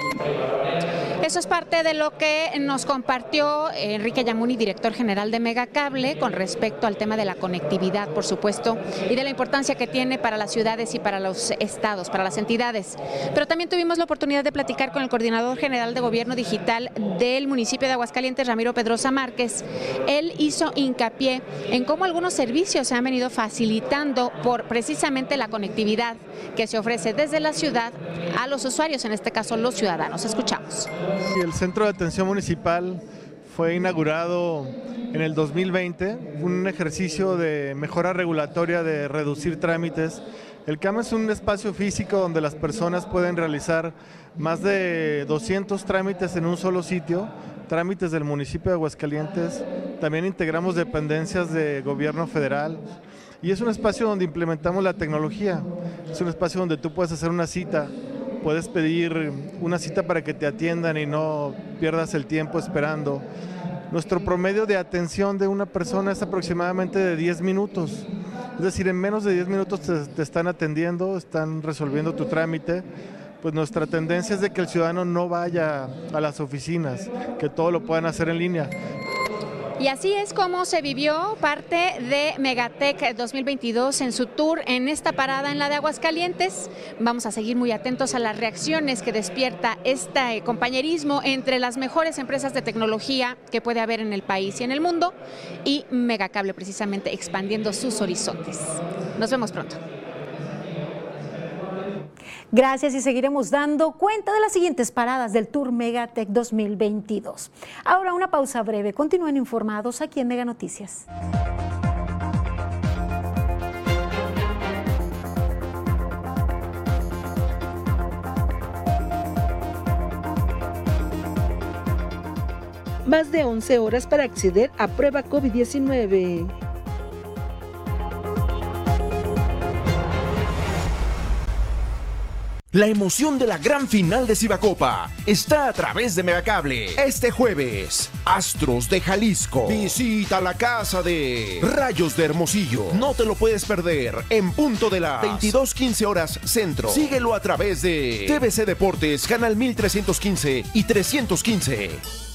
Eso es parte de lo que nos compartió Enrique Yamuni, director general de Megacable, con respecto al tema de la conectividad, por supuesto, y de la importancia que tiene para las ciudades y para los estados, para las entidades. Pero también tuvimos la oportunidad de platicar con el coordinador general de gobierno digital del municipio de Aguascalientes, Ramiro Pedrosa Márquez, él hizo hincapié en cómo algunos servicios se han venido facilitando por precisamente la conectividad que se ofrece desde la ciudad a los usuarios, en este caso los ciudadanos. Escuchamos. El Centro de Atención Municipal fue inaugurado en el 2020, un ejercicio de mejora regulatoria de reducir trámites. El CAM es un espacio físico donde las personas pueden realizar más de 200 trámites en un solo sitio trámites del municipio de Aguascalientes, también integramos dependencias de gobierno federal y es un espacio donde implementamos la tecnología, es un espacio donde tú puedes hacer una cita, puedes pedir una cita para que te atiendan y no pierdas el tiempo esperando. Nuestro promedio de atención de una persona es aproximadamente de 10 minutos. Es decir, en menos de 10 minutos te, te están atendiendo, están resolviendo tu trámite pues nuestra tendencia es de que el ciudadano no vaya a las oficinas, que todo lo puedan hacer en línea. Y así es como se vivió parte de Megatec 2022 en su tour en esta parada en la de Aguascalientes. Vamos a seguir muy atentos a las reacciones que despierta este compañerismo entre las mejores empresas de tecnología que puede haber en el país y en el mundo y Megacable precisamente expandiendo sus horizontes. Nos vemos pronto. Gracias y seguiremos dando cuenta de las siguientes paradas del Tour Megatech 2022. Ahora una pausa breve. Continúen informados aquí en Mega Noticias. Más de 11 horas para acceder a prueba COVID-19. La emoción de la gran final de Cibacopa está a través de Megacable. Este jueves, Astros de Jalisco. Visita la casa de Rayos de Hermosillo. No te lo puedes perder en punto de las 22:15 horas centro. Síguelo a través de TVC Deportes, Canal 1315 y 315.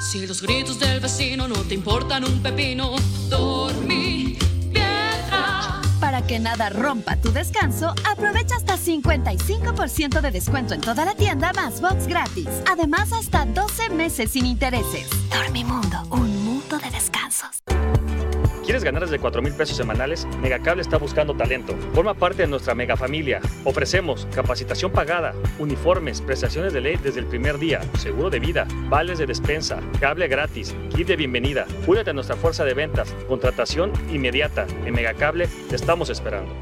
Si los gritos del vecino no te importan un pepino, dormí piedra. Para que nada rompa tu descanso, aprovecha hasta 55% de descuento en toda la tienda más box gratis. Además, hasta 12 meses sin intereses. Dormimundo, un mundo de descansos. ¿Quieres ganar desde 4 mil pesos semanales? Megacable está buscando talento. Forma parte de nuestra mega familia. Ofrecemos capacitación pagada, uniformes, prestaciones de ley desde el primer día, seguro de vida, vales de despensa, cable gratis, kit de bienvenida. Únete a nuestra fuerza de ventas, contratación inmediata. En Megacable te estamos esperando.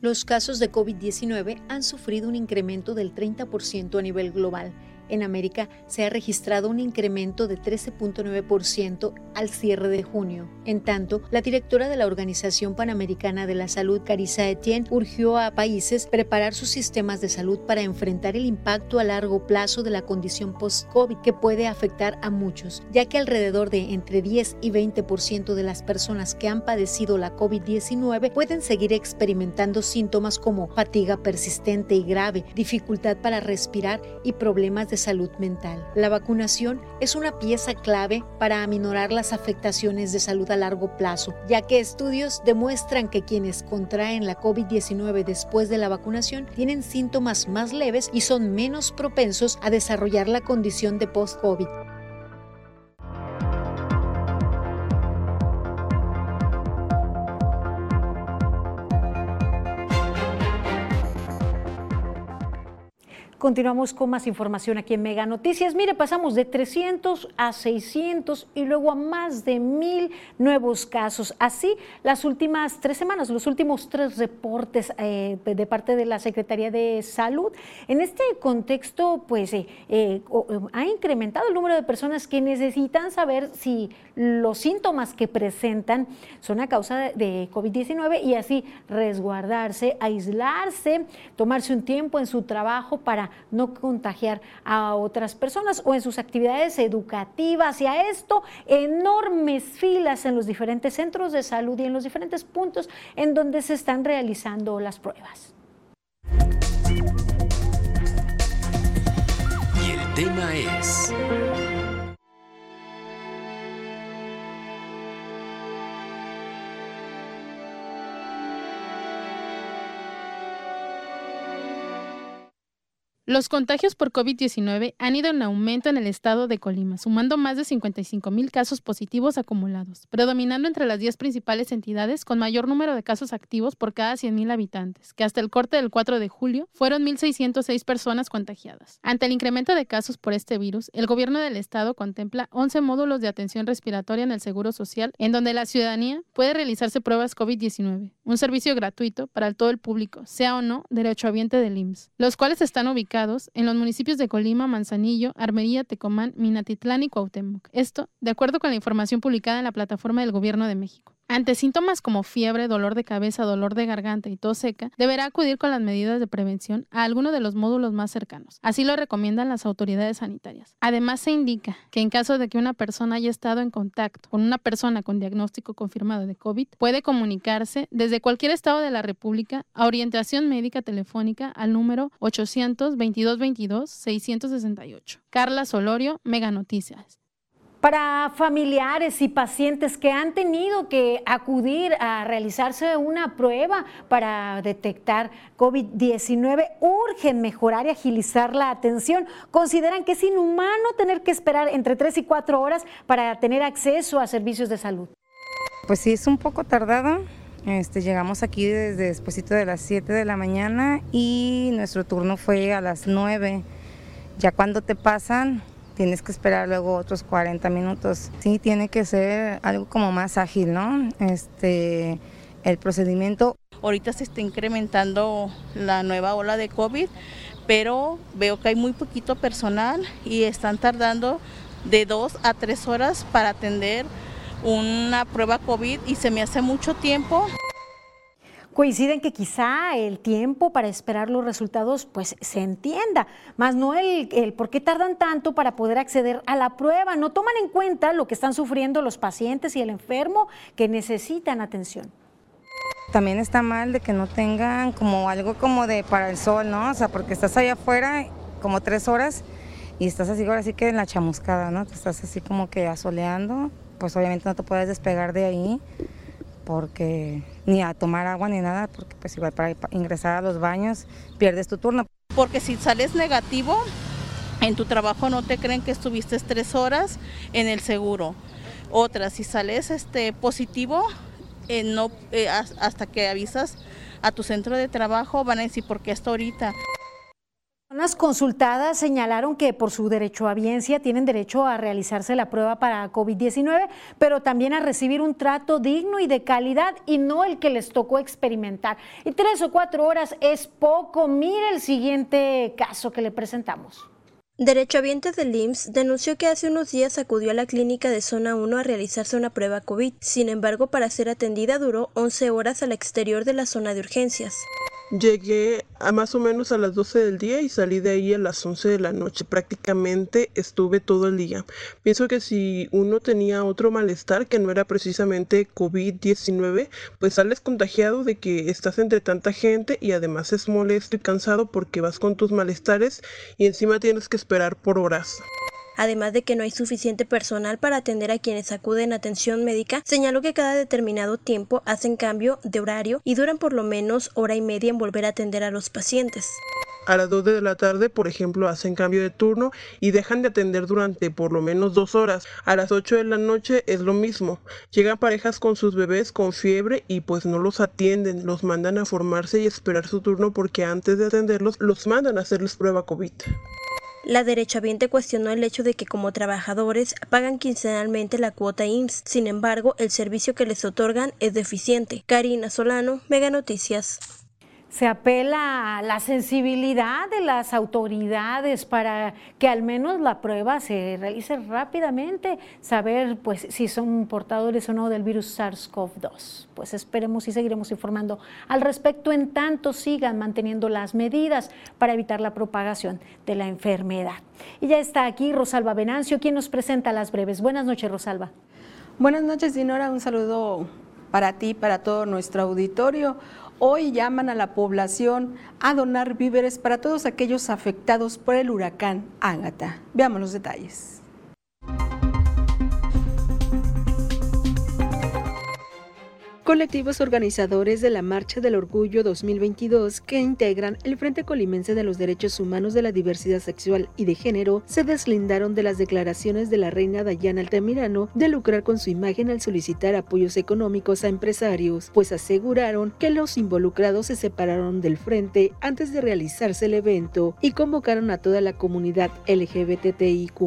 Los casos de COVID-19 han sufrido un incremento del 30% a nivel global en América se ha registrado un incremento de 13.9% al cierre de junio. En tanto, la directora de la Organización Panamericana de la Salud, Carissa Etienne, urgió a países preparar sus sistemas de salud para enfrentar el impacto a largo plazo de la condición post-COVID que puede afectar a muchos, ya que alrededor de entre 10 y 20% de las personas que han padecido la COVID-19 pueden seguir experimentando síntomas como fatiga persistente y grave, dificultad para respirar y problemas de salud mental. La vacunación es una pieza clave para aminorar las afectaciones de salud a largo plazo, ya que estudios demuestran que quienes contraen la COVID-19 después de la vacunación tienen síntomas más leves y son menos propensos a desarrollar la condición de post-COVID. Continuamos con más información aquí en Mega Noticias. Mire, pasamos de 300 a 600 y luego a más de mil nuevos casos. Así, las últimas tres semanas, los últimos tres reportes eh, de parte de la Secretaría de Salud. En este contexto, pues, eh, eh, ha incrementado el número de personas que necesitan saber si los síntomas que presentan son a causa de COVID-19 y así resguardarse, aislarse, tomarse un tiempo en su trabajo para no contagiar a otras personas o en sus actividades educativas y a esto enormes filas en los diferentes centros de salud y en los diferentes puntos en donde se están realizando las pruebas. Y el tema es... Los contagios por COVID-19 han ido en aumento en el estado de Colima, sumando más de 55 mil casos positivos acumulados, predominando entre las 10 principales entidades con mayor número de casos activos por cada 100 mil habitantes, que hasta el corte del 4 de julio fueron 1.606 personas contagiadas. Ante el incremento de casos por este virus, el gobierno del estado contempla 11 módulos de atención respiratoria en el Seguro Social, en donde la ciudadanía puede realizarse pruebas COVID-19, un servicio gratuito para todo el público, sea o no derechohabiente del IMSS, los cuales están ubicados en los municipios de Colima, Manzanillo, Armería, Tecomán, Minatitlán y Cuauhtémoc. Esto, de acuerdo con la información publicada en la plataforma del Gobierno de México. Ante síntomas como fiebre, dolor de cabeza, dolor de garganta y tos seca, deberá acudir con las medidas de prevención a alguno de los módulos más cercanos. Así lo recomiendan las autoridades sanitarias. Además, se indica que en caso de que una persona haya estado en contacto con una persona con diagnóstico confirmado de COVID, puede comunicarse desde cualquier estado de la República a orientación médica telefónica al número 800 2222 668. Carla Solorio, Mega Noticias. Para familiares y pacientes que han tenido que acudir a realizarse una prueba para detectar COVID-19, urgen mejorar y agilizar la atención. Consideran que es inhumano tener que esperar entre 3 y 4 horas para tener acceso a servicios de salud. Pues sí, es un poco tardado. Este, llegamos aquí desde después de las 7 de la mañana y nuestro turno fue a las 9. Ya cuando te pasan, tienes que esperar luego otros 40 minutos. Sí, tiene que ser algo como más ágil, ¿no? Este, el procedimiento. Ahorita se está incrementando la nueva ola de COVID, pero veo que hay muy poquito personal y están tardando de dos a tres horas para atender una prueba COVID y se me hace mucho tiempo coinciden que quizá el tiempo para esperar los resultados pues se entienda, más no el, el, por qué tardan tanto para poder acceder a la prueba. No toman en cuenta lo que están sufriendo los pacientes y el enfermo que necesitan atención. También está mal de que no tengan como algo como de para el sol, ¿no? O sea, porque estás allá afuera como tres horas y estás así ahora sí que en la chamuscada, ¿no? Te estás así como que asoleando, pues obviamente no te puedes despegar de ahí porque ni a tomar agua ni nada, porque pues igual para ingresar a los baños pierdes tu turno. Porque si sales negativo, en tu trabajo no te creen que estuviste tres horas en el seguro. Otra, si sales este, positivo, eh, no, eh, hasta que avisas a tu centro de trabajo, van a decir, ¿por qué hasta ahorita? Personas consultadas señalaron que por su derecho a biencia tienen derecho a realizarse la prueba para COVID-19, pero también a recibir un trato digno y de calidad y no el que les tocó experimentar. Y tres o cuatro horas es poco. Mire el siguiente caso que le presentamos. Derechohabiente del IMSS denunció que hace unos días acudió a la clínica de zona 1 a realizarse una prueba COVID. Sin embargo, para ser atendida duró 11 horas al exterior de la zona de urgencias. Llegué a más o menos a las 12 del día y salí de ahí a las 11 de la noche. Prácticamente estuve todo el día. Pienso que si uno tenía otro malestar que no era precisamente COVID-19, pues sales contagiado de que estás entre tanta gente y además es molesto y cansado porque vas con tus malestares y encima tienes que esperar por horas además de que no hay suficiente personal para atender a quienes acuden a atención médica, señaló que cada determinado tiempo hacen cambio de horario y duran por lo menos hora y media en volver a atender a los pacientes. A las 2 de la tarde, por ejemplo, hacen cambio de turno y dejan de atender durante por lo menos dos horas. A las 8 de la noche es lo mismo. Llegan parejas con sus bebés con fiebre y pues no los atienden, los mandan a formarse y esperar su turno porque antes de atenderlos los mandan a hacerles prueba COVID. La derechohabiente cuestionó el hecho de que como trabajadores pagan quincenalmente la cuota IMSS, sin embargo el servicio que les otorgan es deficiente. Karina Solano, Mega Noticias se apela a la sensibilidad de las autoridades para que al menos la prueba se realice rápidamente, saber pues si son portadores o no del virus SARS-CoV-2. Pues esperemos y seguiremos informando al respecto en tanto sigan manteniendo las medidas para evitar la propagación de la enfermedad. Y ya está aquí Rosalba Venancio, quien nos presenta las breves. Buenas noches, Rosalba. Buenas noches, Dinora. Un saludo para ti, para todo nuestro auditorio. Hoy llaman a la población a donar víveres para todos aquellos afectados por el huracán Ágata. Veamos los detalles. Colectivos organizadores de la Marcha del Orgullo 2022 que integran el Frente Colimense de los Derechos Humanos de la Diversidad Sexual y de Género se deslindaron de las declaraciones de la reina Dayana Altamirano de lucrar con su imagen al solicitar apoyos económicos a empresarios, pues aseguraron que los involucrados se separaron del frente antes de realizarse el evento y convocaron a toda la comunidad LGBTIQ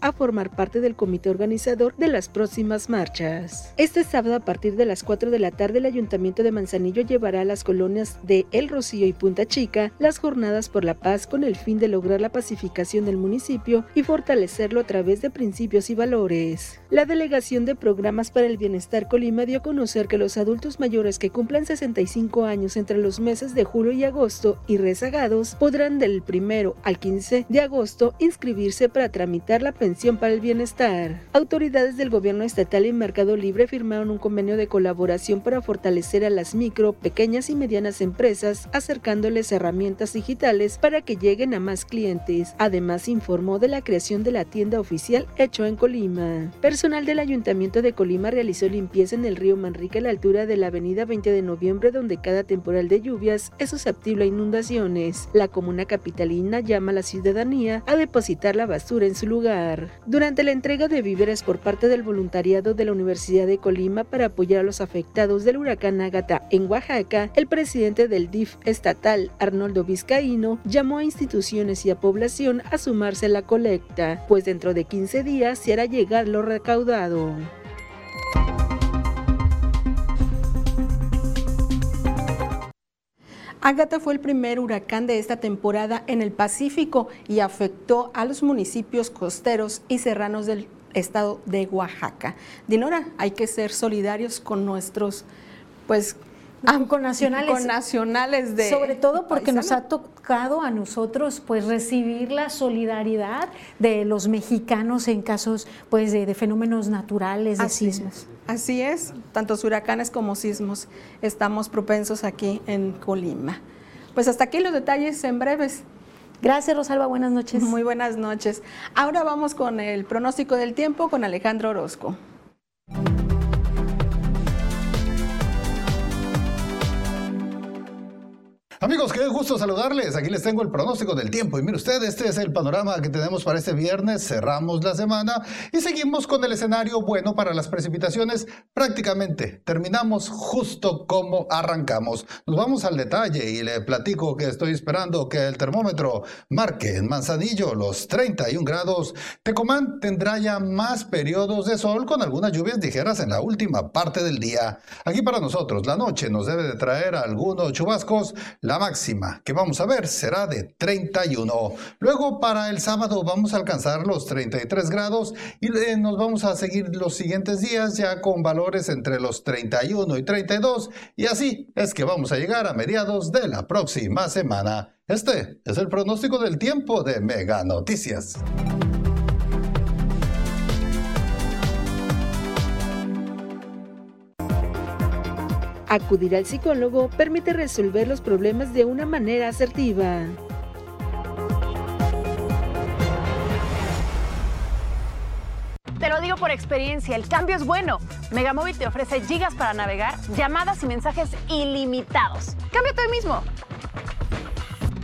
a formar parte del comité organizador de las próximas marchas. Este sábado a partir de las 4 de la tarde el Ayuntamiento de Manzanillo llevará a las colonias de El Rocío y Punta Chica las jornadas por la paz con el fin de lograr la pacificación del municipio y fortalecerlo a través de principios y valores. La Delegación de Programas para el Bienestar Colima dio a conocer que los adultos mayores que cumplan 65 años entre los meses de julio y agosto y rezagados podrán del primero al 15 de agosto inscribirse para tramitar la pensión para el bienestar. Autoridades del gobierno estatal y Mercado Libre firmaron un convenio de colaboración para fortalecer a las micro, pequeñas y medianas empresas, acercándoles herramientas digitales para que lleguen a más clientes. Además, informó de la creación de la tienda oficial Hecho en Colima. Personal del Ayuntamiento de Colima realizó limpieza en el río Manrique a la altura de la avenida 20 de noviembre, donde cada temporal de lluvias es susceptible a inundaciones. La comuna capitalina llama a la ciudadanía a depositar la basura en su lugar. Durante la entrega de víveres por parte del voluntariado de la Universidad de Colima para apoyar a los afectados, del huracán Ágata en Oaxaca, el presidente del DIF estatal, Arnoldo Vizcaíno, llamó a instituciones y a población a sumarse a la colecta, pues dentro de 15 días se hará llegar lo recaudado. Ágata fue el primer huracán de esta temporada en el Pacífico y afectó a los municipios costeros y serranos del estado de Oaxaca. Dinora, hay que ser solidarios con nuestros, pues, ah, con nacionales. Con nacionales de. Sobre todo porque nos ha tocado a nosotros pues recibir la solidaridad de los mexicanos en casos pues de, fenómenos naturales, de sismos. así es, tantos huracanes como sismos estamos propensos aquí en Colima. Pues hasta aquí los detalles en breves. Gracias, Rosalba. Buenas noches. Muy buenas noches. Ahora vamos con el pronóstico del tiempo con Alejandro Orozco. Amigos, qué gusto saludarles. Aquí les tengo el pronóstico del tiempo. Y mire usted, este es el panorama que tenemos para este viernes. Cerramos la semana y seguimos con el escenario bueno para las precipitaciones. Prácticamente terminamos justo como arrancamos. Nos vamos al detalle y le platico que estoy esperando que el termómetro marque en Manzanillo los 31 grados. Tecomán tendrá ya más periodos de sol con algunas lluvias ligeras en la última parte del día. Aquí para nosotros, la noche nos debe de traer algunos chubascos. La máxima que vamos a ver será de 31. Luego para el sábado vamos a alcanzar los 33 grados y eh, nos vamos a seguir los siguientes días ya con valores entre los 31 y 32 y así es que vamos a llegar a mediados de la próxima semana. Este es el pronóstico del tiempo de Mega Noticias. Acudir al psicólogo permite resolver los problemas de una manera asertiva. Te lo digo por experiencia, el cambio es bueno. Megamóvil te ofrece gigas para navegar, llamadas y mensajes ilimitados. Cámbiate hoy mismo.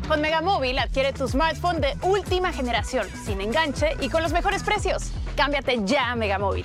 Con Megamóvil adquiere tu smartphone de última generación, sin enganche y con los mejores precios. Cámbiate ya a Megamóvil.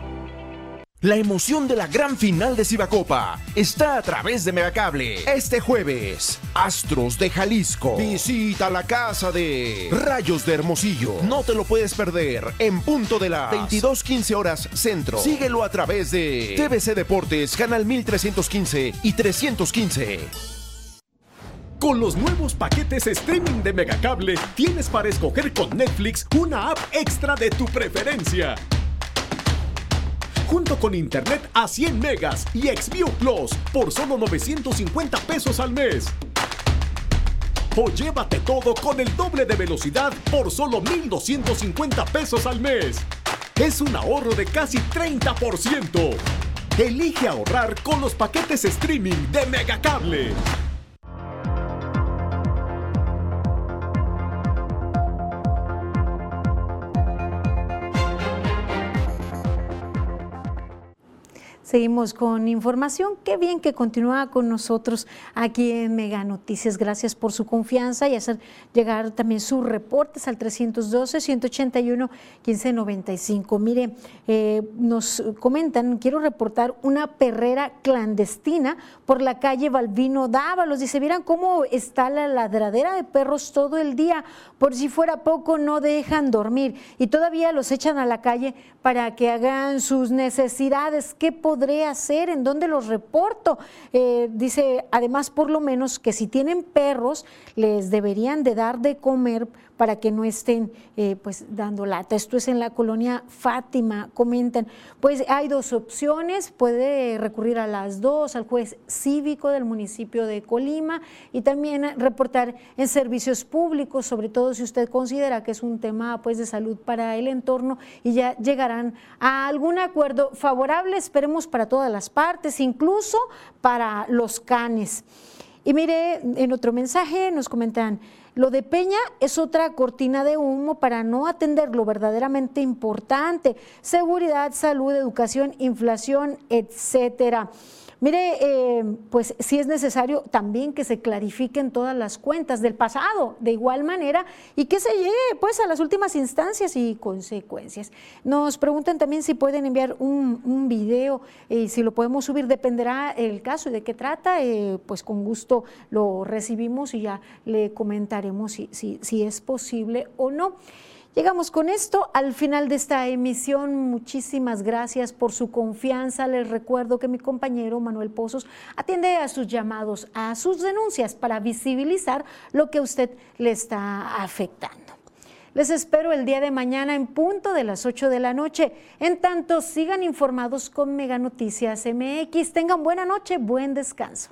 La emoción de la gran final de Cibacopa está a través de Megacable. Este jueves, Astros de Jalisco. Visita la casa de Rayos de Hermosillo. No te lo puedes perder en punto de las 22:15 horas centro. Síguelo a través de TVC Deportes, canal 1315 y 315. Con los nuevos paquetes streaming de Megacable, tienes para escoger con Netflix una app extra de tu preferencia junto con internet a 100 megas y Xview Plus por solo 950 pesos al mes. O llévate todo con el doble de velocidad por solo 1,250 pesos al mes. Es un ahorro de casi 30%. Elige ahorrar con los paquetes streaming de Megacable. Seguimos con información. Qué bien que continúa con nosotros aquí en Mega Noticias. Gracias por su confianza y hacer llegar también sus reportes al 312-181-1595. Mire, eh, nos comentan, quiero reportar una perrera clandestina por la calle Balbino Dávalos. Dice, vieran cómo está la ladradera de perros todo el día. Por si fuera poco, no dejan dormir y todavía los echan a la calle para que hagan sus necesidades. ¿Qué podré hacer? ¿En dónde los reporto? Eh, dice, además, por lo menos que si tienen perros, les deberían de dar de comer para que no estén eh, pues dando lata. Esto es en la colonia Fátima, comentan. Pues hay dos opciones, puede recurrir a las dos, al juez cívico del municipio de Colima y también reportar en servicios públicos, sobre todo si usted considera que es un tema pues de salud para el entorno y ya llegarán a algún acuerdo favorable, esperemos para todas las partes, incluso para los canes. Y mire, en otro mensaje nos comentan, lo de Peña es otra cortina de humo para no atender lo verdaderamente importante, seguridad, salud, educación, inflación, etcétera. Mire, eh, pues sí es necesario también que se clarifiquen todas las cuentas del pasado de igual manera y que se llegue pues a las últimas instancias y consecuencias. Nos preguntan también si pueden enviar un, video y si lo podemos subir, dependerá el caso y de qué trata, eh, pues con gusto lo recibimos y ya le comentaremos si, si es posible o no. Llegamos con esto al final de esta emisión. Muchísimas gracias por su confianza. Les recuerdo que mi compañero Manuel Pozos atiende a sus llamados, a sus denuncias para visibilizar lo que a usted le está afectando. Les espero el día de mañana en punto de las 8 de la noche. En tanto, sigan informados con Mega Noticias MX. Tengan buena noche, buen descanso.